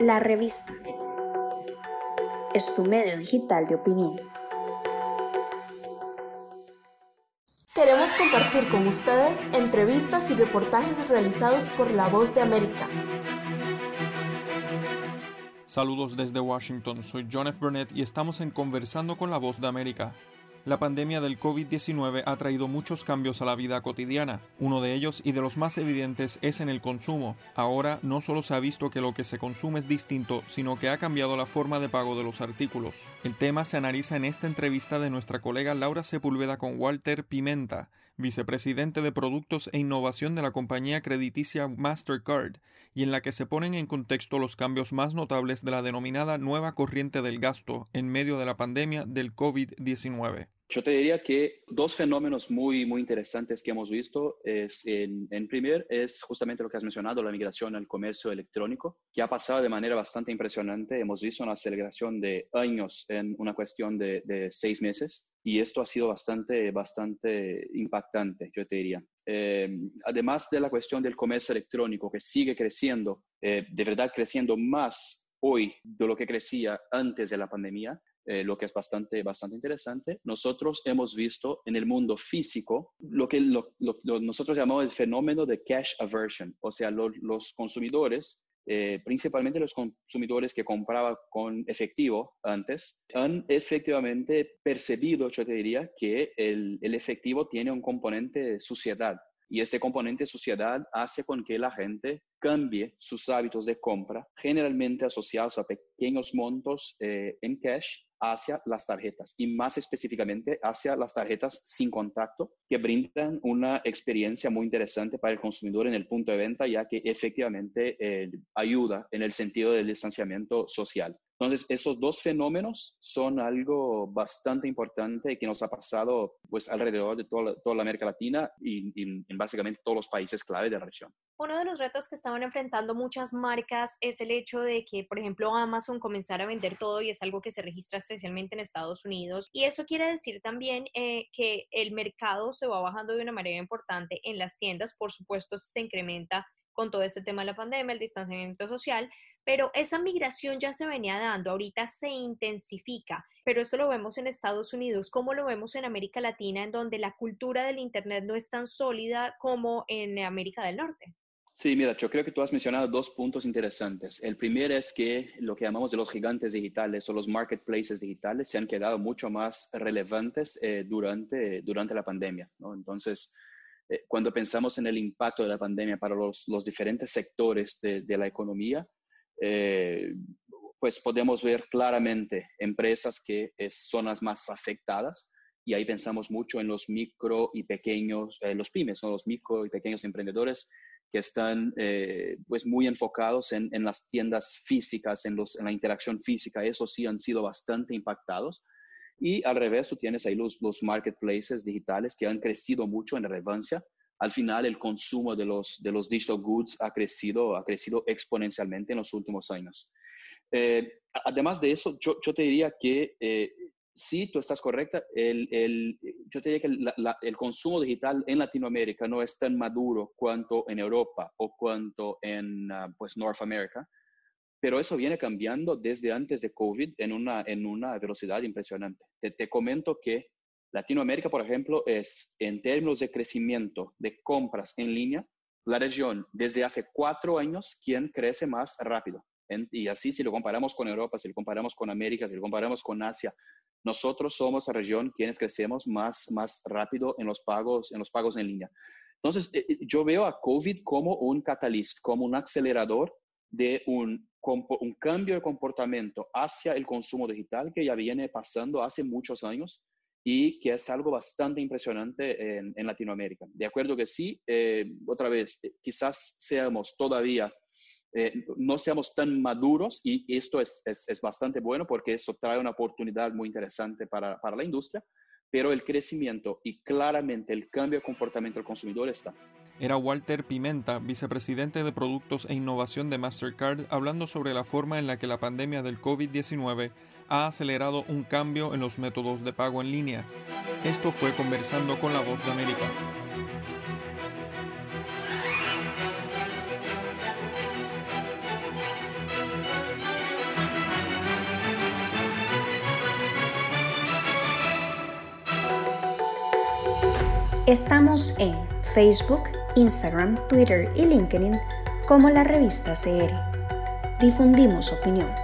La revista es tu medio digital de opinión. Queremos compartir con ustedes entrevistas y reportajes realizados por La Voz de América. Saludos desde Washington, soy John F. Burnett y estamos en Conversando con la Voz de América. La pandemia del COVID-19 ha traído muchos cambios a la vida cotidiana. Uno de ellos y de los más evidentes es en el consumo. Ahora no solo se ha visto que lo que se consume es distinto, sino que ha cambiado la forma de pago de los artículos. El tema se analiza en esta entrevista de nuestra colega Laura Sepúlveda con Walter Pimenta, vicepresidente de Productos e Innovación de la compañía crediticia Mastercard, y en la que se ponen en contexto los cambios más notables de la denominada nueva corriente del gasto en medio de la pandemia del COVID-19. Yo te diría que dos fenómenos muy, muy interesantes que hemos visto es, en, en, primer, es justamente lo que has mencionado, la migración al comercio electrónico, que ha pasado de manera bastante impresionante. Hemos visto una aceleración de años en una cuestión de, de seis meses y esto ha sido bastante, bastante impactante, yo te diría. Eh, además de la cuestión del comercio electrónico, que sigue creciendo, eh, de verdad creciendo más hoy de lo que crecía antes de la pandemia, eh, lo que es bastante, bastante interesante. Nosotros hemos visto en el mundo físico lo que lo, lo, nosotros llamamos el fenómeno de cash aversion, o sea, lo, los consumidores eh, principalmente los consumidores que compraban con efectivo antes, han efectivamente percibido, yo te diría, que el, el efectivo tiene un componente de suciedad. Y este componente de suciedad hace con que la gente cambie sus hábitos de compra, generalmente asociados a pequeños montos eh, en cash, hacia las tarjetas y más específicamente hacia las tarjetas sin contacto que brindan una experiencia muy interesante para el consumidor en el punto de venta ya que efectivamente eh, ayuda en el sentido del distanciamiento social. Entonces, esos dos fenómenos son algo bastante importante que nos ha pasado pues alrededor de toda, toda la América Latina y, y, en básicamente todos los países clave de la región. Uno de los retos que estaban enfrentando muchas marcas es el hecho de que, por ejemplo, Amazon comenzara a vender todo y es algo que se registra especialmente en Estados Unidos. Y eso quiere decir también eh, que el mercado se va bajando de una manera importante en las tiendas. Por supuesto, se incrementa con todo este tema de la pandemia, el distanciamiento social, pero esa migración ya se venía dando, ahorita se intensifica, pero esto lo vemos en Estados Unidos, como lo vemos en América Latina, en donde la cultura del Internet no es tan sólida como en América del Norte. Sí, mira, yo creo que tú has mencionado dos puntos interesantes. El primero es que lo que llamamos de los gigantes digitales o los marketplaces digitales se han quedado mucho más relevantes eh, durante, durante la pandemia. ¿no? Entonces, eh, cuando pensamos en el impacto de la pandemia para los, los diferentes sectores de, de la economía, eh, pues podemos ver claramente empresas que son las más afectadas y ahí pensamos mucho en los micro y pequeños, los pymes, ¿no? los micro y pequeños emprendedores que están eh, pues muy enfocados en, en, las tiendas físicas, en, los, en la interacción física, eso sí han sido bastante impactados. Y al revés, tú tienes ahí los, los marketplaces digitales que han crecido mucho en relevancia. Al final, el consumo de los, de los digital goods ha crecido, ha crecido exponencialmente en los últimos años. Eh, además de eso, yo, yo te diría que eh, sí, tú estás correcta. El, el, yo te diría que la, la, el consumo digital en Latinoamérica no es tan maduro cuanto en Europa o cuanto en uh, pues North America, pero eso viene cambiando desde antes de COVID en una, en una velocidad impresionante. Te, te comento que Latinoamérica, por ejemplo, es en términos de crecimiento de compras en línea, la región desde hace cuatro años quien crece más rápido. En, y así si lo comparamos con Europa, si lo comparamos con América, si lo comparamos con Asia, nosotros somos la región quienes crecemos más, más rápido en los pagos, en los pagos en línea. Entonces, eh, eh, yo veo a COVID como un catalyst, como un acelerador de un, un cambio de comportamiento hacia el consumo digital que ya viene pasando hace muchos años y que es algo bastante impresionante en, Latinoamérica. De acuerdo que sí, eh, otra vez, eh, quizás seamos todavía eh, no seamos tan maduros y esto es, es, es, bastante bueno porque eso trae una oportunidad muy interesante para, para, la industria, pero el crecimiento y claramente el cambio de comportamiento del consumidor está era Walter Pimenta, vicepresidente de Productos e Innovación de Mastercard, hablando sobre la forma en la que la pandemia del COVID-19 ha acelerado un cambio en los métodos de pago en línea. Esto fue conversando con la voz de América. Estamos en Facebook, Instagram, Twitter y LinkedIn como la revista CR. Difundimos opinión.